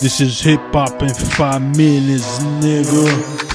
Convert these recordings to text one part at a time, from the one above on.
This is hip hop in five minutes, nigga.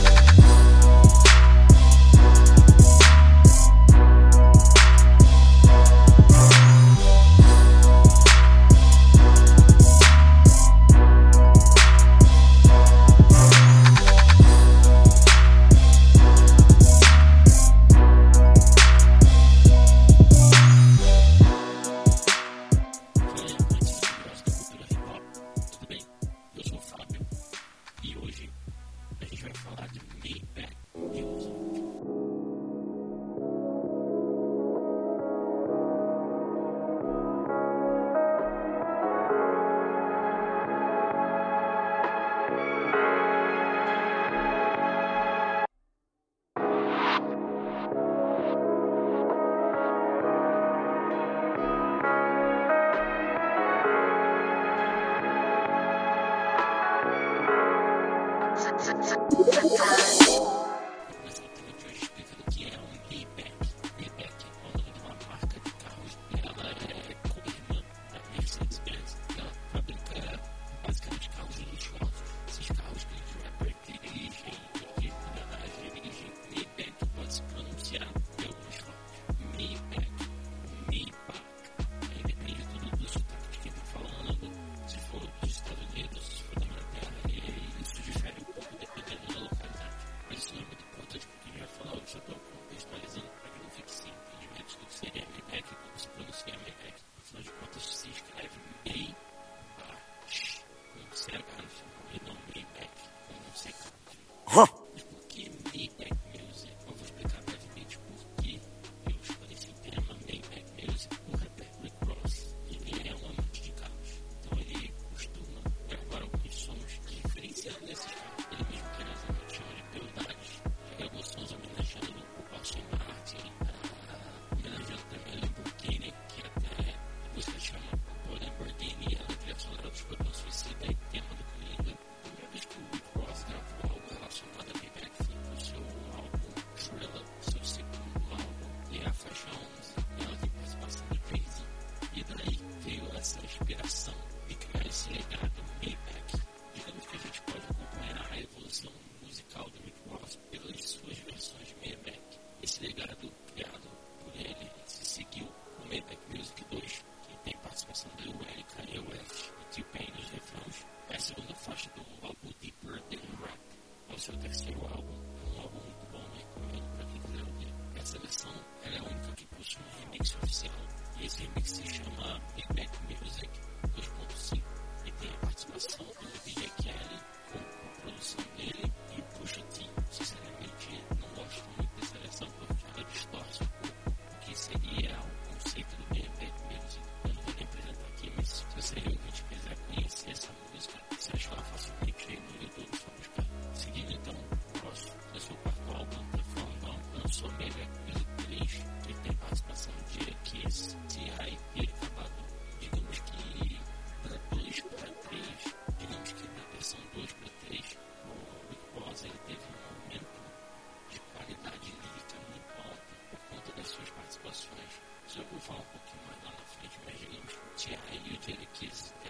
eu vou falar um pouquinho mais lá na frente, mas digamos é que o Thierry e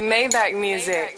Maybach music.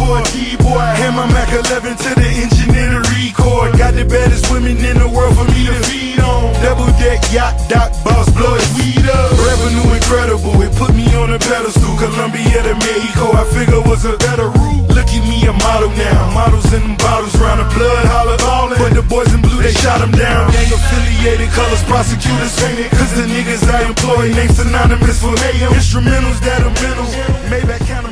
for a D-boy. I my Mac 11 to the engineer to record. Got the baddest women in the world for me to feed on. Double deck yacht, doc, boss, blow his weed up. Revenue incredible, it put me on a pedestal. Colombia to Mexico, I figure was a better route. Look at me, a model now. Models in them bottles, round the blood, holler ballin'. But the boys in blue, they shot him down. Gang affiliated colors, prosecutors fainted. Cause the niggas I employ, name synonymous for AM. Instrumentals that are mental, made that kind of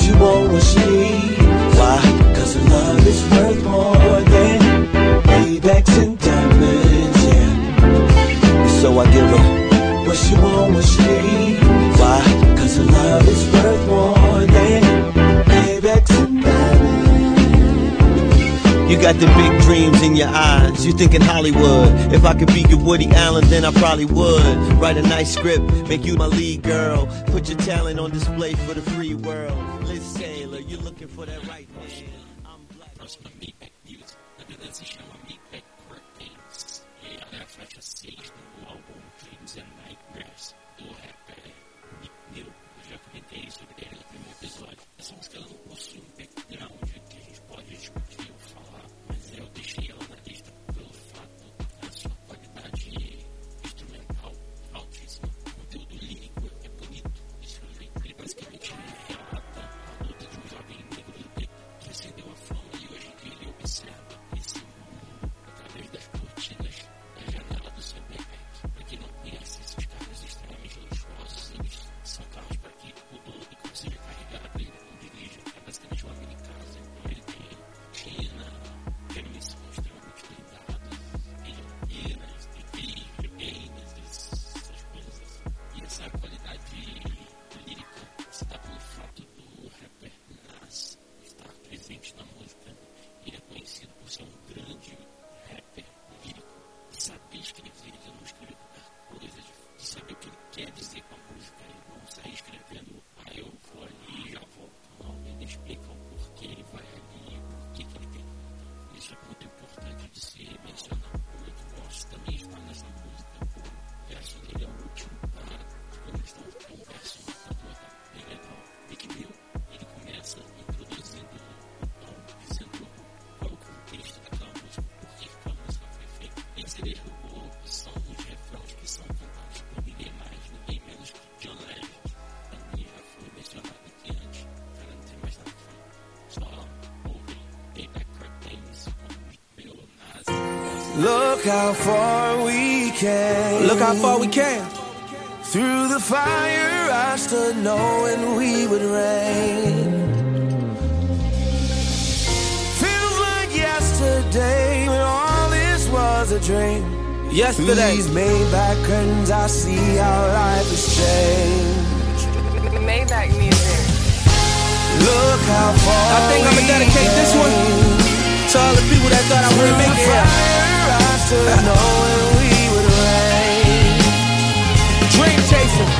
去往我心。里 thinking Hollywood. If I could be your Woody Allen, then I probably would. Write a nice script, make you my lead girl. Put your talent on display for the free world. Liz Taylor, you're looking for that right. Look how far we came. Look how far we came. Through the fire, I stood knowing we would reign. Feels like yesterday when all this was a dream. Yesterday. These Maybach curtains, I see how life has changed. Maybach music. Look how far. I think I'm gonna dedicate this one to all the people that thought I wouldn't make it. Here used to know when we would rain. Dream chasing.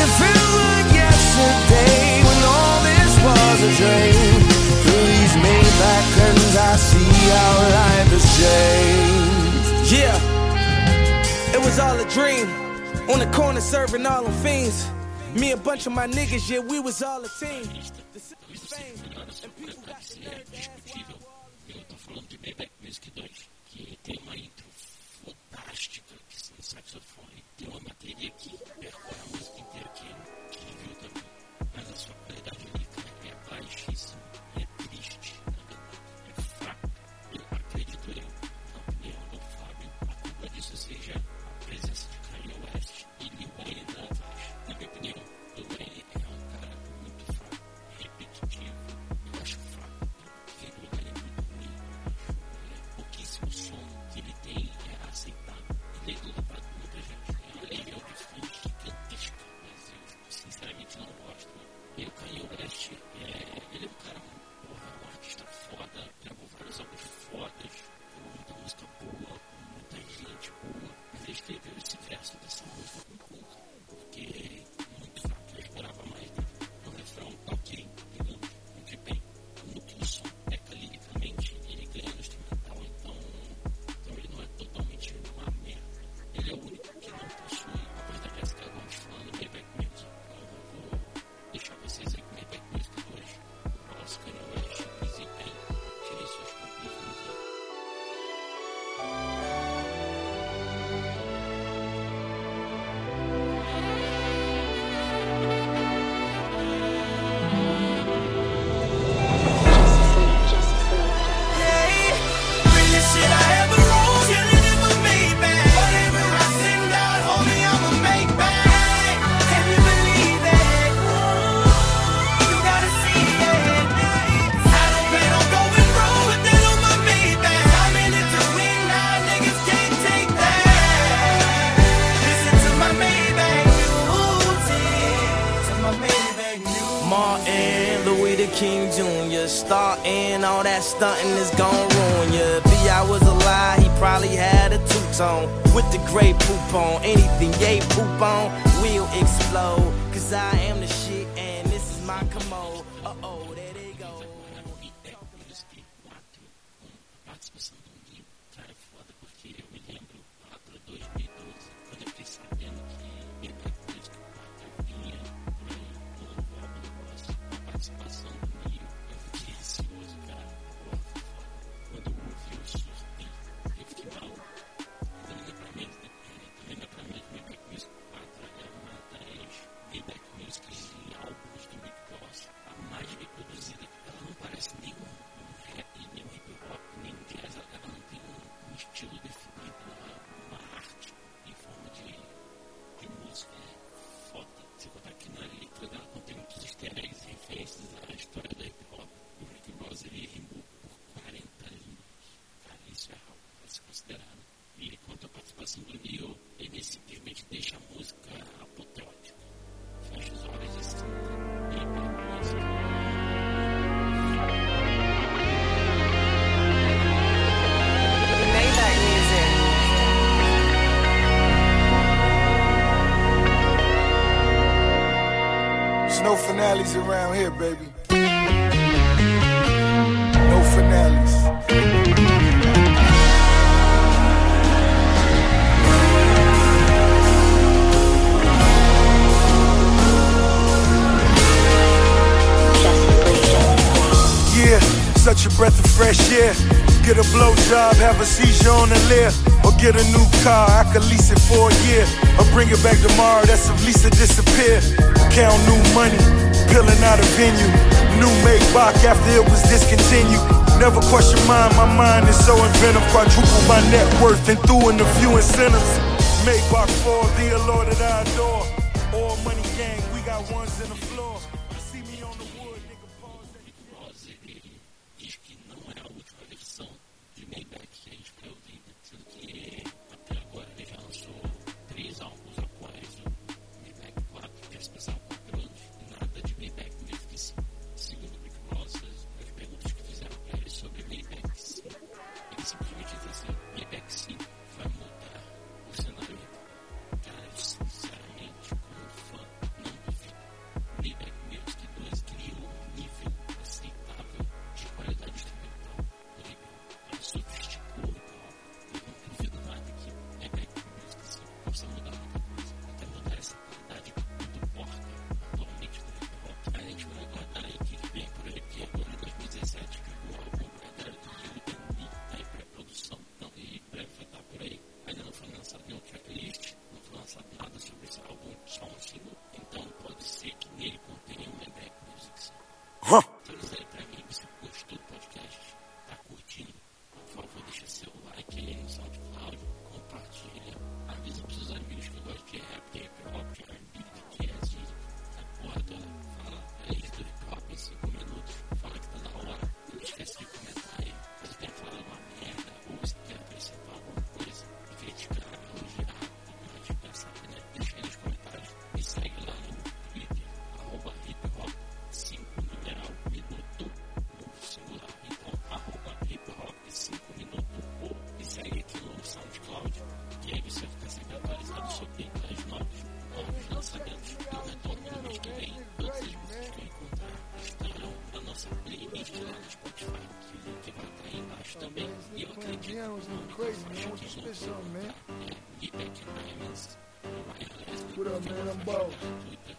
It feels like yesterday when all this was a dream. Through these Maybach curtains, I see how life has changed. Yeah, it was all a dream. On the corner serving all the fiends. Me and a bunch of my niggas, yeah, we was all a team. The fame, and people got the nerve to ask why we're all and all that stunting is gon' ruin ya. B.I. was a lie. he probably had a two tone. With the Grey Poupon, anything yay poop on, we'll explode. Cause I am the shit, and this is my commode. Uh oh. Finales around here, baby. No finales. Yeah, such a breath of fresh air. Get a blowjob, have a seizure on the lift. Or get a new car, I could lease it for a year. Or bring it back tomorrow, that's if Lisa disappear. Count new money, peeling out a venue. New Maybach after it was discontinued. Never question mine, my mind is so inventive. Quadruple my net worth and threw in a few incentives. Maybach for the allure that I adore. All money gang, we got ones in the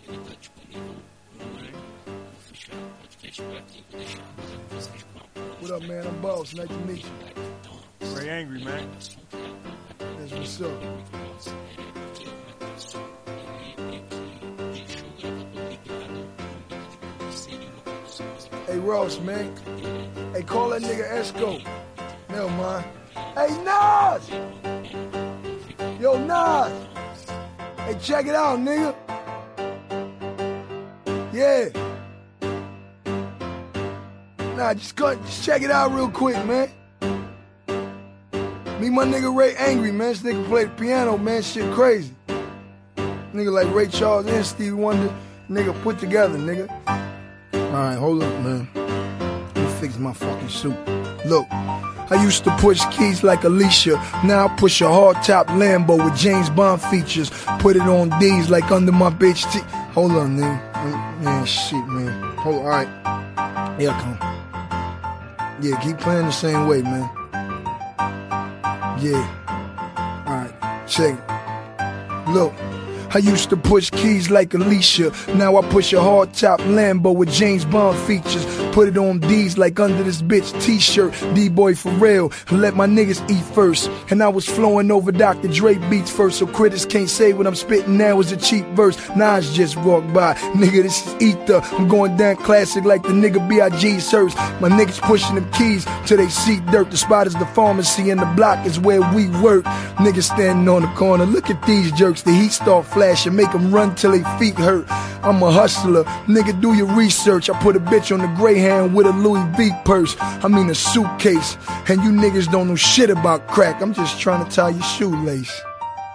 ele está disponível no Vou fechar o podcast por aqui, vou deixar vocês com a What up, man? I'm boss. Nice to meet you. Ray Angry, man. That's what's up. Ross, man. Hey, call that nigga Esco. Never mind. Hey, Nas! Yo, Nas! Hey, check it out, nigga. Yeah. Nah, just go, just check it out real quick, man. Me, my nigga Ray Angry, man. This nigga play the piano, man. Shit crazy. Nigga like Ray Charles and Stevie Wonder. Nigga put together, nigga. Alright, hold up, man. Let me fix my fucking suit. Look, I used to push keys like Alicia. Now I push a hard top Lambo with James Bond features. Put it on D's like under my bitch T. Hold on, nigga. Man, shit, man. Hold alright. Here come. Yeah, keep playing the same way, man. Yeah. Alright, check. Look. I used to push keys like Alicia. Now I push a hard top Lambo with James Bond features. Put it on D's like under this bitch t-shirt. D-boy for real. Let my niggas eat first. And I was flowing over Dr. Dre beats first. So critics can't say what I'm spitting now is a cheap verse. Nas just walked by. Nigga, this is ether. I'm going down classic like the nigga B.I.G. Sirs. My niggas pushing them keys till they see dirt. The spot is the pharmacy and the block is where we work. Niggas standing on the corner. Look at these jerks. The heat start flashing. And make them run till they feet hurt. I'm a hustler. Nigga, do your research. I put a bitch on the Greyhound with a Louis V purse. I mean a suitcase. And you niggas don't know shit about crack. I'm just trying to tie your shoelace.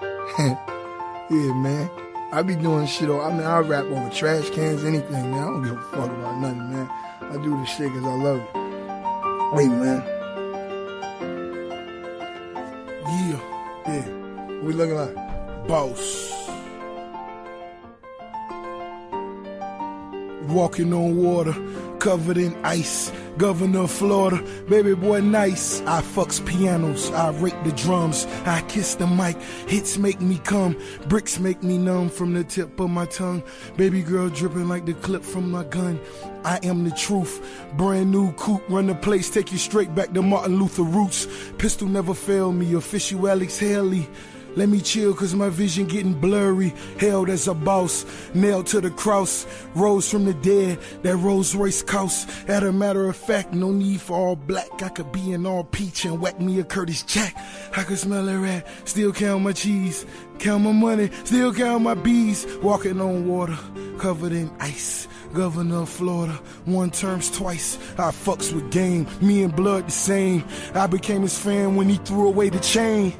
yeah, man. I be doing shit. On, I mean, I rap over trash cans, anything, man. I don't give a fuck about nothing, man. I do this shit because I love it. Wait, man. Yeah. Yeah. We looking like? Boss. Walking on water, covered in ice. Governor of Florida, baby boy nice. I fucks pianos, I rake the drums, I kiss the mic. Hits make me come, bricks make me numb from the tip of my tongue. Baby girl dripping like the clip from my gun. I am the truth. Brand new coupe, run the place, take you straight back to Martin Luther roots. Pistol never failed me, official Alex Haley. Let me chill cause my vision getting blurry. Held as a boss, nailed to the cross. Rose from the dead, that Rolls Royce cost. As a matter of fact, no need for all black. I could be in all peach and whack me a Curtis Jack. I could smell a rat, still count my cheese. Count my money, still count my bees. Walking on water, covered in ice. Governor of Florida, one terms twice. I fucks with game, me and blood the same. I became his fan when he threw away the chain.